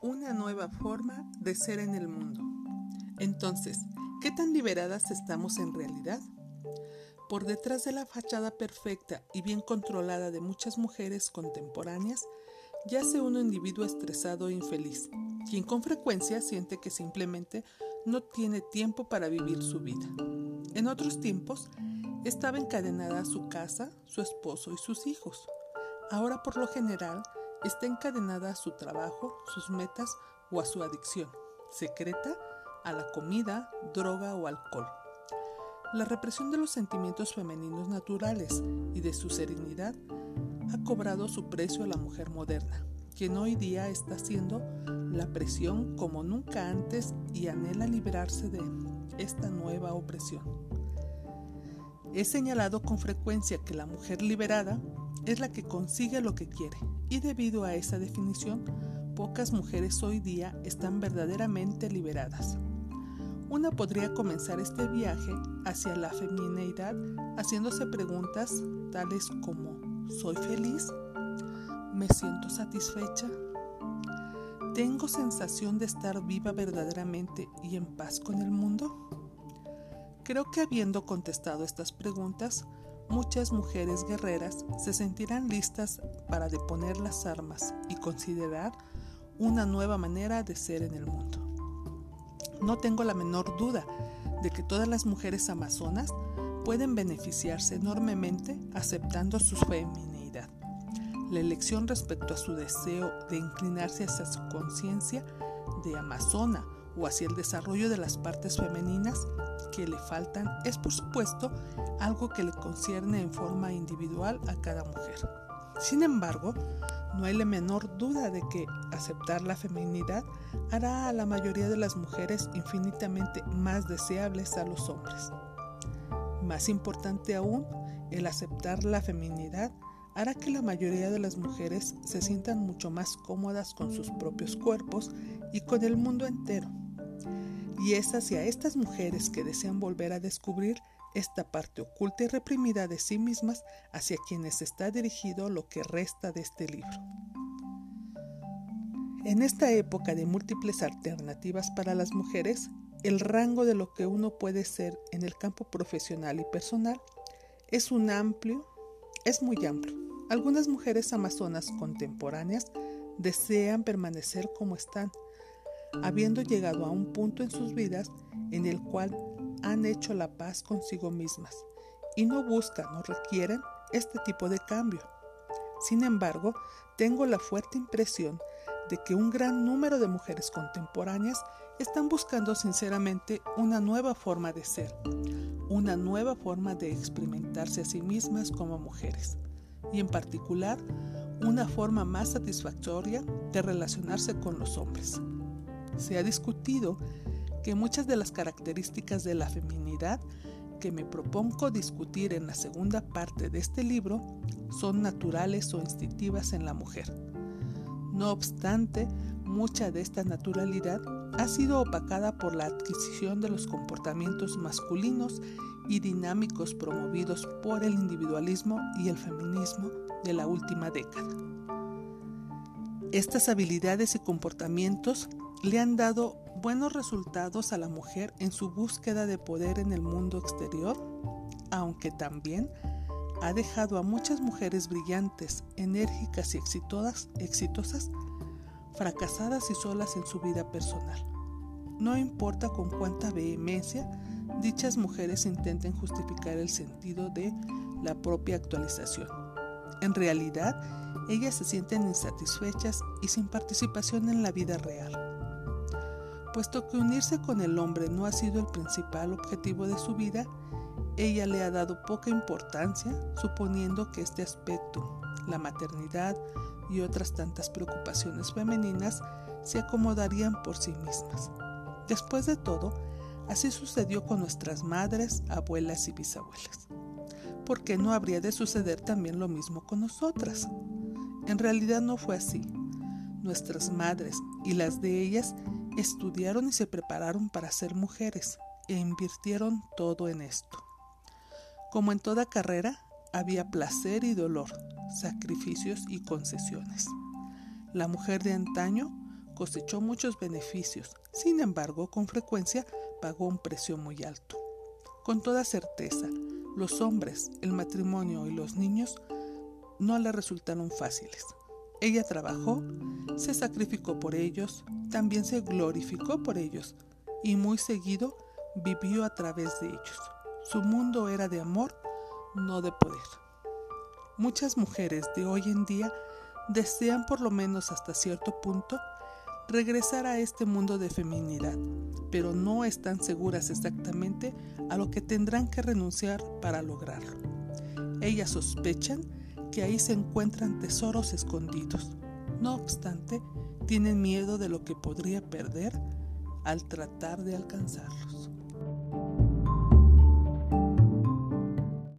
Una nueva forma de ser en el mundo. Entonces, ¿qué tan liberadas estamos en realidad? Por detrás de la fachada perfecta y bien controlada de muchas mujeres contemporáneas, yace un individuo estresado e infeliz, quien con frecuencia siente que simplemente no tiene tiempo para vivir su vida. En otros tiempos, estaba encadenada a su casa, su esposo y sus hijos. Ahora por lo general está encadenada a su trabajo, sus metas o a su adicción, secreta a la comida, droga o alcohol. La represión de los sentimientos femeninos naturales y de su serenidad ha cobrado su precio a la mujer moderna, quien hoy día está haciendo la presión como nunca antes y anhela liberarse de esta nueva opresión. He señalado con frecuencia que la mujer liberada es la que consigue lo que quiere y debido a esa definición, pocas mujeres hoy día están verdaderamente liberadas. Una podría comenzar este viaje hacia la femineidad haciéndose preguntas tales como ¿soy feliz? ¿Me siento satisfecha? ¿Tengo sensación de estar viva verdaderamente y en paz con el mundo? Creo que habiendo contestado estas preguntas, muchas mujeres guerreras se sentirán listas para deponer las armas y considerar una nueva manera de ser en el mundo. No tengo la menor duda de que todas las mujeres amazonas pueden beneficiarse enormemente aceptando su femineidad. La elección respecto a su deseo de inclinarse hacia su conciencia de amazona o hacia el desarrollo de las partes femeninas que le faltan es por supuesto algo que le concierne en forma individual a cada mujer. Sin embargo, no hay la menor duda de que aceptar la feminidad hará a la mayoría de las mujeres infinitamente más deseables a los hombres. Más importante aún, el aceptar la feminidad hará que la mayoría de las mujeres se sientan mucho más cómodas con sus propios cuerpos y con el mundo entero y es hacia estas mujeres que desean volver a descubrir esta parte oculta y reprimida de sí mismas hacia quienes está dirigido lo que resta de este libro. En esta época de múltiples alternativas para las mujeres, el rango de lo que uno puede ser en el campo profesional y personal es un amplio, es muy amplio. Algunas mujeres amazonas contemporáneas desean permanecer como están, habiendo llegado a un punto en sus vidas en el cual han hecho la paz consigo mismas y no buscan o requieren este tipo de cambio. Sin embargo, tengo la fuerte impresión de que un gran número de mujeres contemporáneas están buscando sinceramente una nueva forma de ser, una nueva forma de experimentarse a sí mismas como mujeres, y en particular una forma más satisfactoria de relacionarse con los hombres se ha discutido que muchas de las características de la feminidad que me propongo discutir en la segunda parte de este libro son naturales o instintivas en la mujer. No obstante, mucha de esta naturalidad ha sido opacada por la adquisición de los comportamientos masculinos y dinámicos promovidos por el individualismo y el feminismo de la última década. Estas habilidades y comportamientos le han dado buenos resultados a la mujer en su búsqueda de poder en el mundo exterior, aunque también ha dejado a muchas mujeres brillantes, enérgicas y exitosas, exitosas fracasadas y solas en su vida personal. No importa con cuánta vehemencia dichas mujeres intenten justificar el sentido de la propia actualización. En realidad, ellas se sienten insatisfechas y sin participación en la vida real puesto que unirse con el hombre no ha sido el principal objetivo de su vida, ella le ha dado poca importancia, suponiendo que este aspecto, la maternidad y otras tantas preocupaciones femeninas, se acomodarían por sí mismas. Después de todo, así sucedió con nuestras madres, abuelas y bisabuelas. ¿Por qué no habría de suceder también lo mismo con nosotras? En realidad no fue así. Nuestras madres y las de ellas estudiaron y se prepararon para ser mujeres e invirtieron todo en esto. Como en toda carrera, había placer y dolor, sacrificios y concesiones. La mujer de antaño cosechó muchos beneficios, sin embargo, con frecuencia pagó un precio muy alto. Con toda certeza, los hombres, el matrimonio y los niños no le resultaron fáciles. Ella trabajó, se sacrificó por ellos, también se glorificó por ellos y muy seguido vivió a través de ellos. Su mundo era de amor, no de poder. Muchas mujeres de hoy en día desean por lo menos hasta cierto punto regresar a este mundo de feminidad, pero no están seguras exactamente a lo que tendrán que renunciar para lograrlo. Ellas sospechan que ahí se encuentran tesoros escondidos. No obstante, tienen miedo de lo que podría perder al tratar de alcanzarlos.